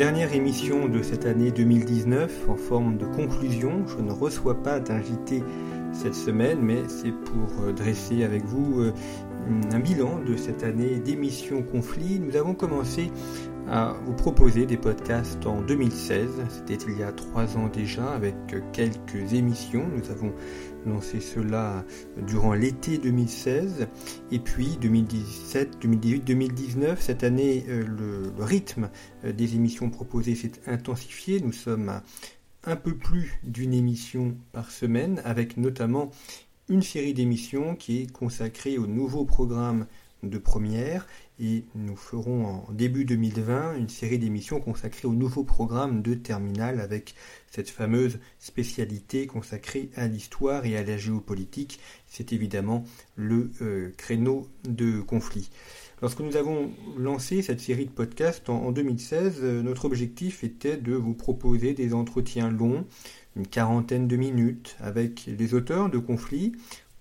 Dernière émission de cette année 2019 en forme de conclusion. Je ne reçois pas d'invité cette semaine, mais c'est pour euh, dresser avec vous euh, un bilan de cette année d'émissions conflits. Nous avons commencé à vous proposer des podcasts en 2016. C'était il y a trois ans déjà avec quelques émissions. Nous avons lancé cela durant l'été 2016. Et puis 2017, 2018, 2019, cette année, euh, le, rythme euh, des émissions proposées s'est intensifié. Nous sommes à un peu plus d'une émission par semaine, avec notamment une série d'émissions qui est consacrée au nouveau programme de première et nous ferons en début 2020 une série d'émissions consacrées au nouveau programme de terminale avec cette fameuse spécialité consacrée à l'histoire et à la géopolitique. C'est évidemment le euh, créneau de conflit. Lorsque nous avons lancé cette série de podcasts en, en 2016, euh, notre objectif était de vous proposer des entretiens longs, une quarantaine de minutes, avec les auteurs de conflits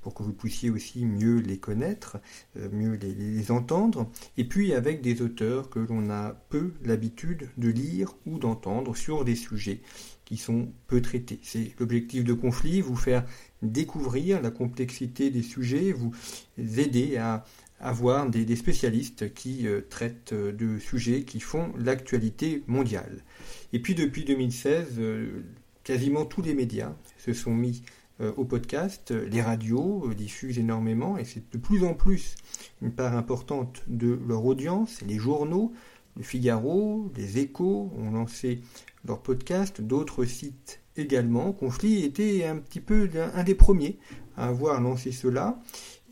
pour que vous puissiez aussi mieux les connaître, euh, mieux les, entendre, et puis avec des auteurs que l'on a peu l'habitude de lire ou d'entendre sur des sujets qui sont peu traités. C'est l'objectif de conflit, vous faire découvrir la complexité des sujets, vous aider à avoir des, spécialistes qui euh, traitent de sujets qui font l'actualité mondiale. Et puis depuis 2016, euh, quasiment tous les médias se sont mis euh, au podcast. Les radios euh, diffusent énormément et c'est de plus en plus une part importante de leur audience. Les journaux, le Figaro, les Échos ont lancé leur podcast, d'autres sites également. Conflit était un petit peu un des premiers à avoir lancé cela.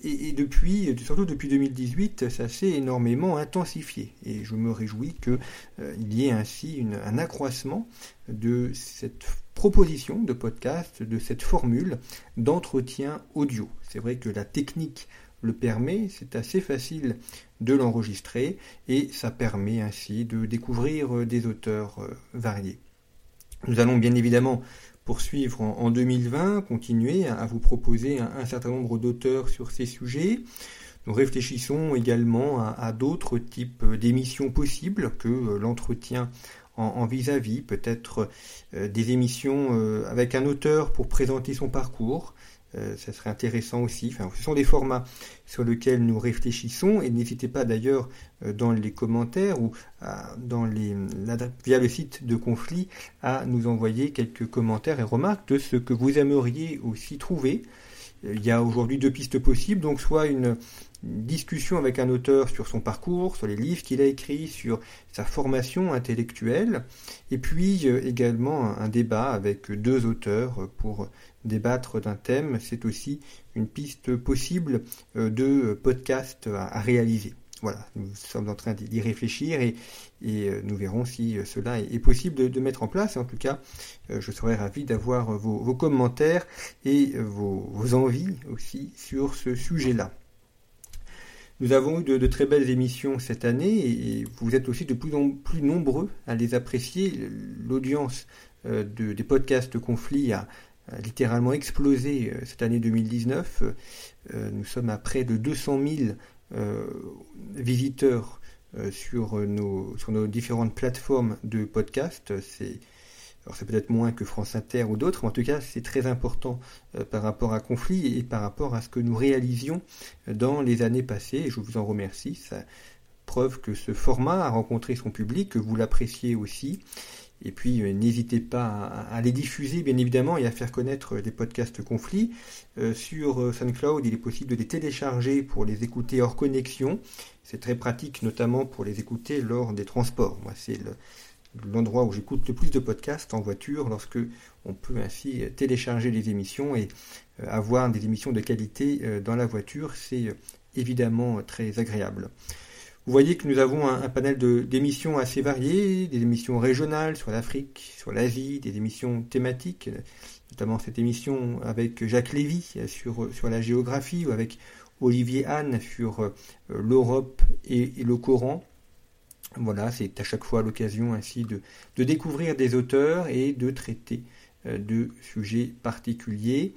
Et, depuis, surtout depuis 2018, ça s'est énormément intensifié. Et je me réjouis qu'il euh, y ait ainsi un accroissement de cette proposition de podcast, de cette formule d'entretien audio. C'est vrai que la technique le permet, c'est assez facile de l'enregistrer et ça permet ainsi de découvrir des auteurs euh, variés. Nous allons bien évidemment poursuivre en, 2020, continuer à, vous proposer un, certain nombre d'auteurs sur ces sujets. Nous réfléchissons également à d'autres types d'émissions possibles que euh, l'entretien en vis-à-vis, peut-être euh, des émissions euh, avec un auteur pour présenter son parcours. Euh, ça serait intéressant aussi. Ce sont des formats sur lesquels nous réfléchissons et n'hésitez pas d'ailleurs dans les commentaires ou les, via le site de conflit à nous envoyer quelques commentaires et remarques de ce que vous aimeriez aussi trouver. Il y a aujourd'hui deux pistes possibles, donc soit une, discussion avec un auteur sur son parcours, sur les livres qu'il a écrits, sur sa formation intellectuelle, et puis euh, également un débat avec deux auteurs pour débattre d'un thème. C'est aussi une piste possible euh, de podcast à, réaliser. Voilà, nous sommes en train d'y réfléchir et, euh, nous verrons si cela est, possible de, mettre en place. En tout cas, je serais ravi d'avoir vos, commentaires et vos envies aussi sur ce sujet-là. Nous avons eu de, très belles émissions cette année et, vous êtes aussi de plus en plus nombreux à les apprécier. L'audience euh, des podcasts conflits a, littéralement explosé euh, cette année 2019. Euh, nous sommes à près de 200 000 visiteurs sur, nos, sur nos différentes plateformes de podcasts. C'est peut-être moins que France Inter ou d'autres, mais en tout cas c'est très important euh, par rapport à Conflit et par rapport à ce que nous réalisions euh, dans les années passées, je vous en remercie. Ça preuve que ce format a rencontré son public, que vous l'appréciez aussi. Et puis euh, n'hésitez pas à, les diffuser bien évidemment et à faire connaître les podcasts conflits. sur SoundCloud, il est possible de les télécharger pour les écouter hors connexion. C'est très pratique notamment pour les écouter lors des transports. Moi, c'est le, l'endroit où j'écoute le plus de podcasts en voiture, lorsque on peut ainsi télécharger les émissions et euh, avoir des émissions de qualité euh, dans la voiture, c'est euh, évidemment très agréable. Vous voyez que nous avons un, panel d'émissions assez variées, des émissions régionales sur l'Afrique, sur l'Asie, des émissions thématiques, notamment cette émission avec Jacques Lévy sur, sur la géographie ou avec Olivier Hahn sur euh, l'Europe et, le Coran. Voilà, c'est à chaque fois l'occasion ainsi de, découvrir des auteurs et de traiter euh, de sujets particuliers.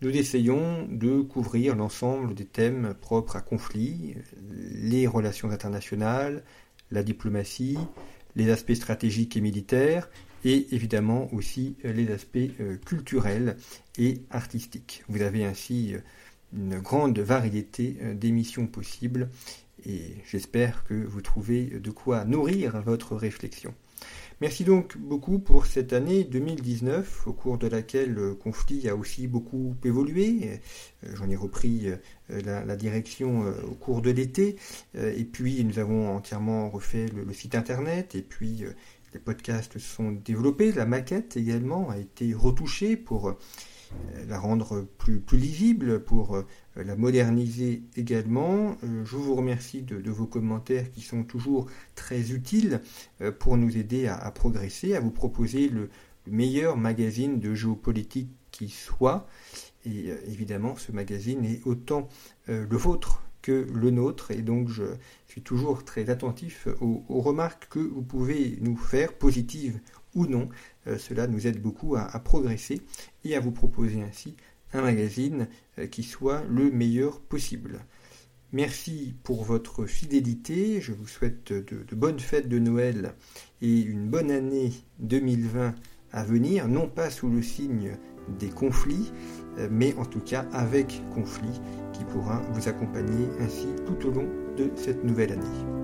Nous essayons de couvrir l'ensemble des thèmes propres à conflit, les relations internationales, la diplomatie, les aspects stratégiques et militaires, et évidemment aussi les aspects euh, culturels et artistiques. Vous avez ainsi euh, une grande variété euh, d'émissions possibles et j'espère que vous trouvez de quoi nourrir votre réflexion. Merci donc beaucoup pour cette année 2019, au cours de laquelle le conflit a aussi beaucoup évolué. Euh, j'en ai repris euh, la, direction euh, au cours de l'été, et puis nous avons entièrement refait le, site internet, et puis les podcasts se sont développés, la maquette également a été retouchée pour la rendre plus, lisible, pour euh, la moderniser également. Euh, je vous remercie de, vos commentaires qui sont toujours très utiles euh, pour nous aider à, progresser, à vous proposer le, meilleur magazine de géopolitique qui soit. Et évidemment, ce magazine est autant le vôtre que le nôtre, et donc je suis toujours très attentif aux, remarques que vous pouvez nous faire, positives ou non. cela nous aide beaucoup à progresser et à vous proposer ainsi un magazine euh, qui soit le meilleur possible. Merci pour votre fidélité, je vous souhaite de, bonnes fêtes de Noël et une bonne année 2020 à venir, non pas sous le signe des conflits, euh, mais en tout cas avec conflit qui pourra vous accompagner ainsi tout au long de cette nouvelle année.